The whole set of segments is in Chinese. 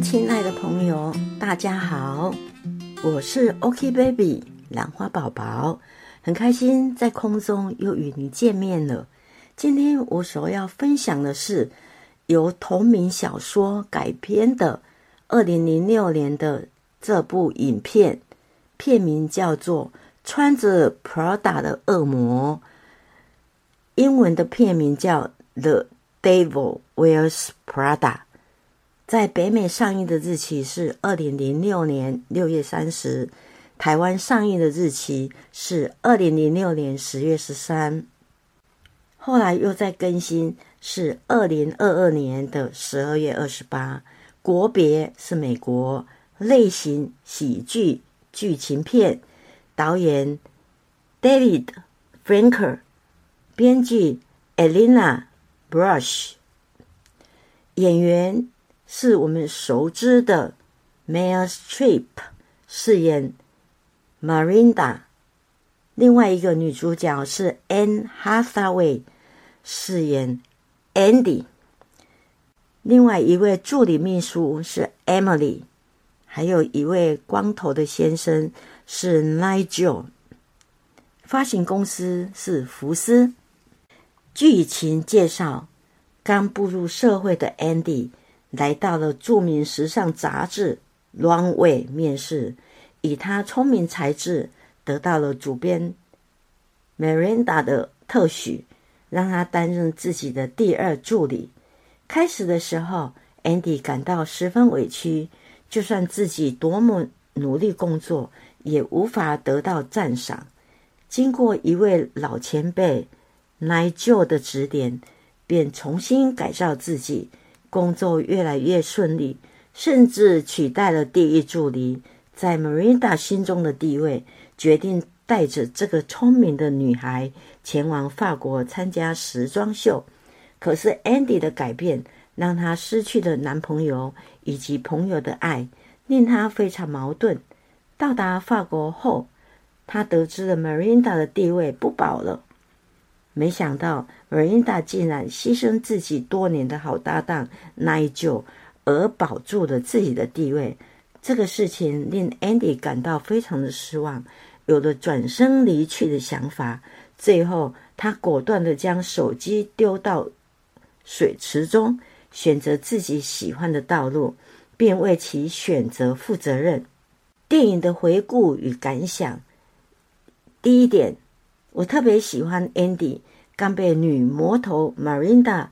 亲爱的朋友，大家好，我是 OK Baby 兰花宝宝，很开心在空中又与你见面了。今天我所要分享的是由同名小说改编的二零零六年的这部影片，片名叫做《穿着 Prada 的恶魔》，英文的片名叫《The Devil Wears Prada》。在北美上映的日期是二零零六年六月三十，台湾上映的日期是二零零六年十月十三，后来又在更新是二零二二年的十二月二十八，国别是美国，类型喜剧剧情片，导演 David Franker，编剧 Elena Brush，演员。是我们熟知的 Meryl Streep 饰演 Marinda，另外一个女主角是 Anne Hathaway 饰演 Andy，另外一位助理秘书是 Emily，还有一位光头的先生是 Nigel，发行公司是福斯。剧情介绍：刚步入社会的 Andy。来到了著名时尚杂志《Runway》面试，以他聪明才智得到了主编 Miranda 的特许，让他担任自己的第二助理。开始的时候，Andy 感到十分委屈，就算自己多么努力工作，也无法得到赞赏。经过一位老前辈 Nigel 的指点，便重新改造自己。工作越来越顺利，甚至取代了第一助理在 Marinda 心中的地位。决定带着这个聪明的女孩前往法国参加时装秀。可是 Andy 的改变让她失去了男朋友以及朋友的爱，令她非常矛盾。到达法国后，她得知了 Marinda 的地位不保了。没想到，Marinda 竟然牺牲自己多年的好搭档 Nigel，而保住了自己的地位。这个事情令 Andy 感到非常的失望，有了转身离去的想法。最后，他果断的将手机丢到水池中，选择自己喜欢的道路，并为其选择负责任。电影的回顾与感想：第一点。我特别喜欢 Andy 刚被女魔头 Marinda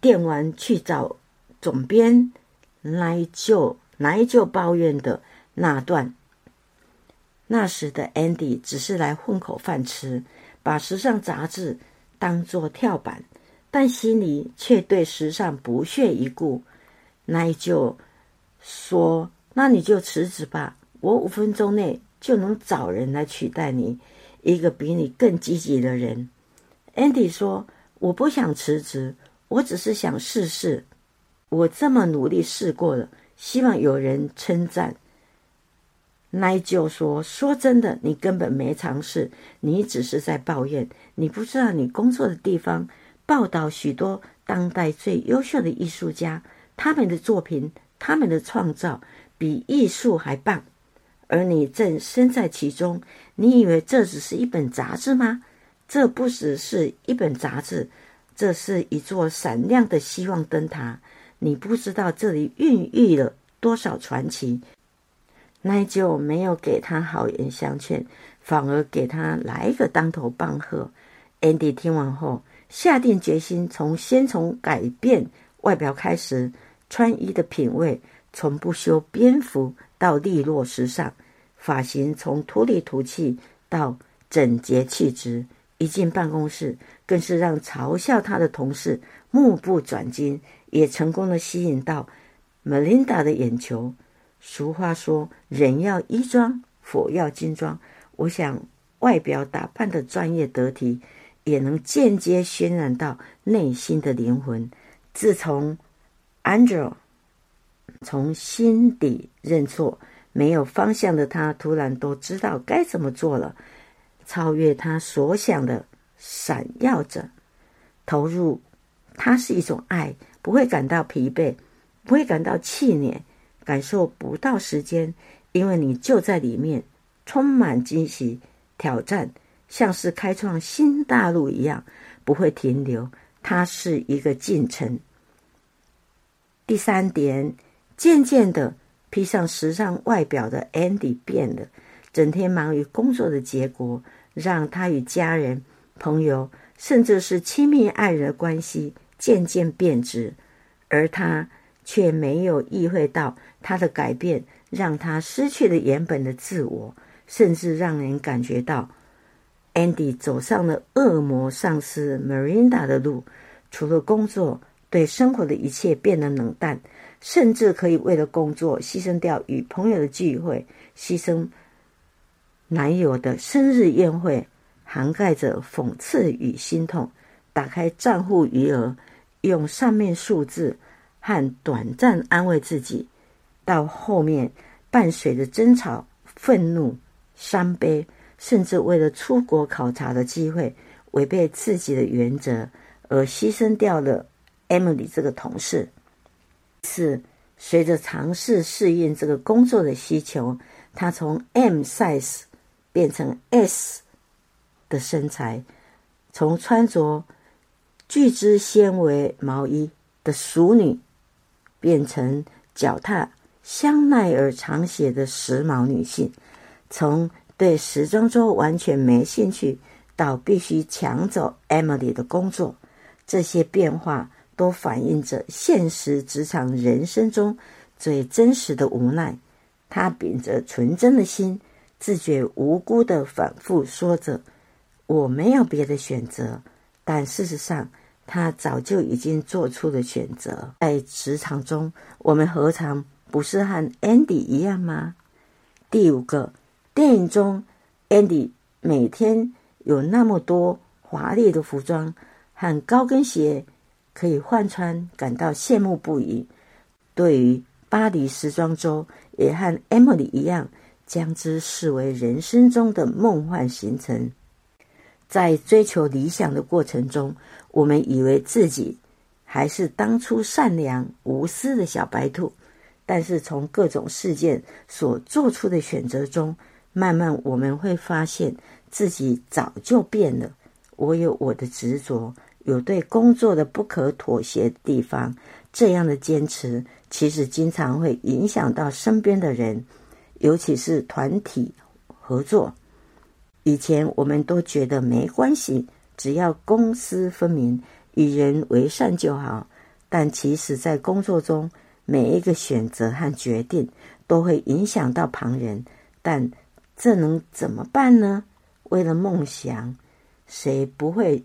电完去找总编来就来就抱怨的那段。那时的 Andy 只是来混口饭吃，把时尚杂志当作跳板，但心里却对时尚不屑一顾。那就说：“那你就辞职吧，我五分钟内就能找人来取代你。”一个比你更积极的人，Andy 说：“我不想辞职，我只是想试试。我这么努力试过了，希望有人称赞。”奈舅说：“说真的，你根本没尝试，你只是在抱怨。你不知道，你工作的地方报道许多当代最优秀的艺术家，他们的作品，他们的创造比艺术还棒。”而你正身在其中，你以为这只是一本杂志吗？这不只是一本杂志，这是一座闪亮的希望灯塔。你不知道这里孕育了多少传奇。奈就没有给他好言相劝，反而给他来一个当头棒喝。Andy 听完后，下定决心从先从改变外表开始，穿衣的品味从不修边幅到利落时尚。发型从土里土气到整洁气质，一进办公室更是让嘲笑他的同事目不转睛，也成功的吸引到 Melinda 的眼球。俗话说：“人要衣装，佛要金装。”我想，外表打扮的专业得体，也能间接渲染到内心的灵魂。自从 Angel 从心底认错。没有方向的他，突然都知道该怎么做了，超越他所想的，闪耀着，投入。它是一种爱，不会感到疲惫，不会感到气馁，感受不到时间，因为你就在里面，充满惊喜、挑战，像是开创新大陆一样，不会停留。它是一个进程。第三点，渐渐的，披上时尚外表的 Andy 变了，整天忙于工作的结果，让他与家人、朋友，甚至是亲密爱人的关系渐渐变质，而他却没有意会到他的改变让他失去了原本的自我，甚至让人感觉到 Andy 走上了恶魔上司 Marinda 的路，除了工作。对生活的一切变得冷淡，甚至可以为了工作牺牲掉与朋友的聚会，牺牲男友的生日宴会，涵盖着讽刺与心痛。打开账户余额，用上面数字和短暂安慰自己，到后面伴随着争吵、愤怒、伤悲，甚至为了出国考察的机会，违背自己的原则而牺牲掉了。Emily 这个同事是随着尝试适应这个工作的需求，她从 M size 变成 S 的身材，从穿着聚酯纤维毛衣的熟女，变成脚踏香奈儿长鞋的时髦女性，从对时装周完全没兴趣到必须抢走 Emily 的工作，这些变化。都反映着现实职场人生中最真实的无奈。他秉着纯真的心，自觉无辜的反复说着：“我没有别的选择。”但事实上，他早就已经做出了选择。在职场中，我们何尝不是和 Andy 一样吗？第五个，电影中 Andy 每天有那么多华丽的服装和高跟鞋。可以换穿，感到羡慕不已。对于巴黎时装周，也和 Emily 一样，将之视为人生中的梦幻行程。在追求理想的过程中，我们以为自己还是当初善良无私的小白兔，但是从各种事件所做出的选择中，慢慢我们会发现自己早就变了。我有我的执着。有对工作的不可妥协的地方，这样的坚持其实经常会影响到身边的人，尤其是团体合作。以前我们都觉得没关系，只要公私分明、与人为善就好。但其实，在工作中，每一个选择和决定都会影响到旁人。但这能怎么办呢？为了梦想，谁不会？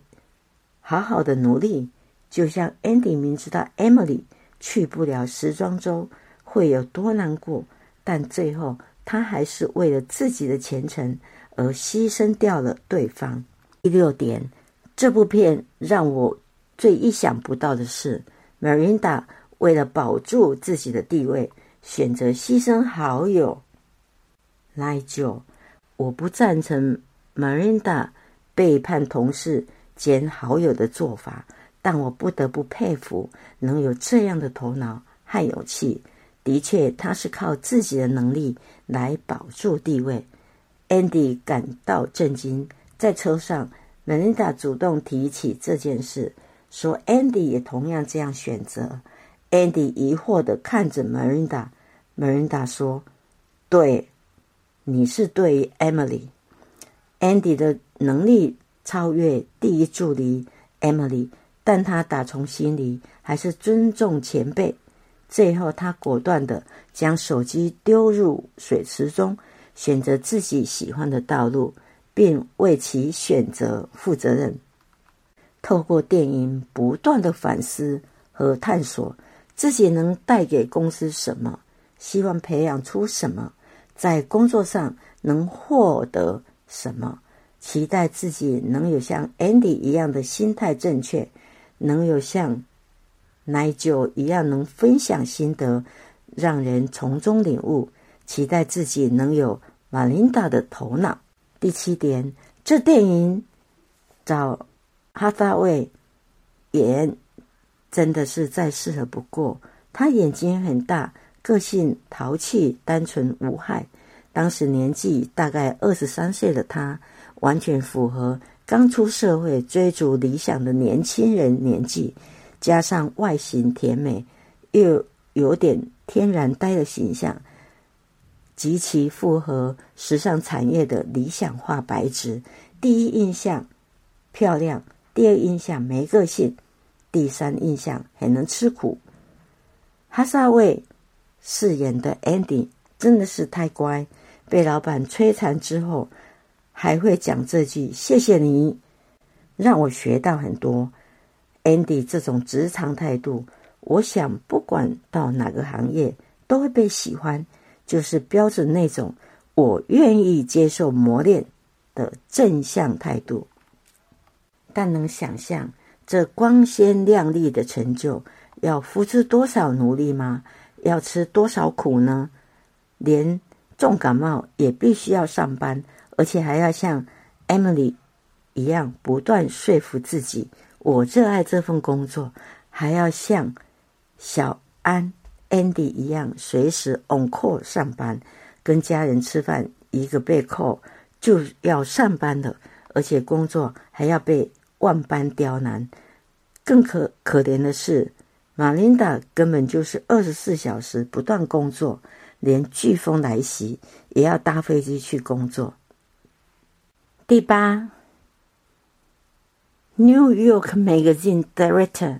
好好的努力，就像 Andy 明知道 Emily 去不了时装周会有多难过，但最后他还是为了自己的前程而牺牲掉了对方。第六点，这部片让我最意想不到的是，Marinda 为了保住自己的地位，选择牺牲好友来救。我不赞成 Marinda 背叛同事。兼好友的做法，但我不得不佩服能有这样的头脑和勇气。的确，他是靠自己的能力来保住地位。Andy 感到震惊，在车上，Melinda 主动提起这件事，说 Andy 也同样这样选择。Andy 疑惑的看着 Melinda，Melinda 说：“对，你是对 Emily。Andy 的能力。”超越第一助理 Emily，但他打从心里还是尊重前辈。最后，他果断的将手机丢入水池中，选择自己喜欢的道路，并为其选择负责任。透过电影，不断的反思和探索自己能带给公司什么，希望培养出什么，在工作上能获得什么。期待自己能有像 Andy 一样的心态正确，能有像奶酒一样能分享心得，让人从中领悟。期待自己能有玛琳达的头脑。第七点，这电影找哈萨卫演真的是再适合不过。他眼睛很大，个性淘气、单纯无害。当时年纪大概二十三岁的他，完全符合刚出社会追逐理想的年轻人年纪，加上外形甜美，又有点天然呆的形象，极其符合时尚产业的理想化白纸。第一印象漂亮，第二印象没个性，第三印象很能吃苦。哈萨卫饰演的 Andy 真的是太乖。被老板摧残之后，还会讲这句“谢谢你”，让我学到很多。Andy 这种职场态度，我想不管到哪个行业都会被喜欢，就是标准那种我愿意接受磨练的正向态度。但能想象这光鲜亮丽的成就要付出多少努力吗？要吃多少苦呢？连。重感冒也必须要上班，而且还要像 Emily 一样不断说服自己，我热爱这份工作，还要像小安 Andy 一样随时 on call 上班，跟家人吃饭，一个被扣就要上班的，而且工作还要被万般刁难。更可可怜的是，玛琳达根本就是二十四小时不断工作。连飓风来袭也要搭飞机去工作。第八，New York Magazine Director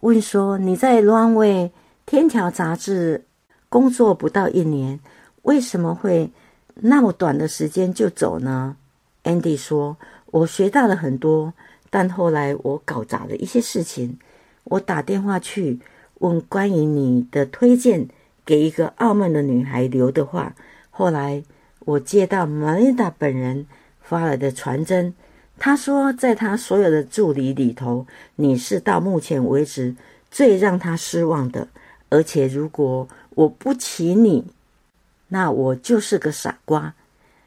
问说：“你在《Runway 天桥》杂志工作不到一年，为什么会那么短的时间就走呢？”Andy 说：“我学到了很多，但后来我搞砸了一些事情。我打电话去问关于你的推荐。”给一个傲慢的女孩留的话。后来我接到玛丽达本人发来的传真，他说，在他所有的助理里头，你是到目前为止最让他失望的。而且如果我不请你，那我就是个傻瓜。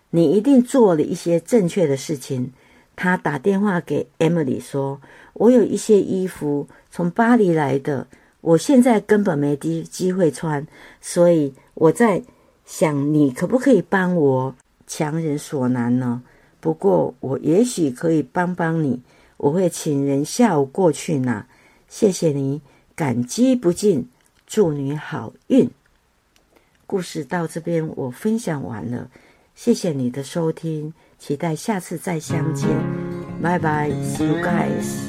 你一定做了一些正确的事情。他打电话给 Emily 说：“我有一些衣服从巴黎来的。”我现在根本没机机会穿，所以我在想，你可不可以帮我强人所难呢？不过我也许可以帮帮你，我会请人下午过去拿。谢谢你，感激不尽，祝你好运。故事到这边我分享完了，谢谢你的收听，期待下次再相见，拜拜，See you guys。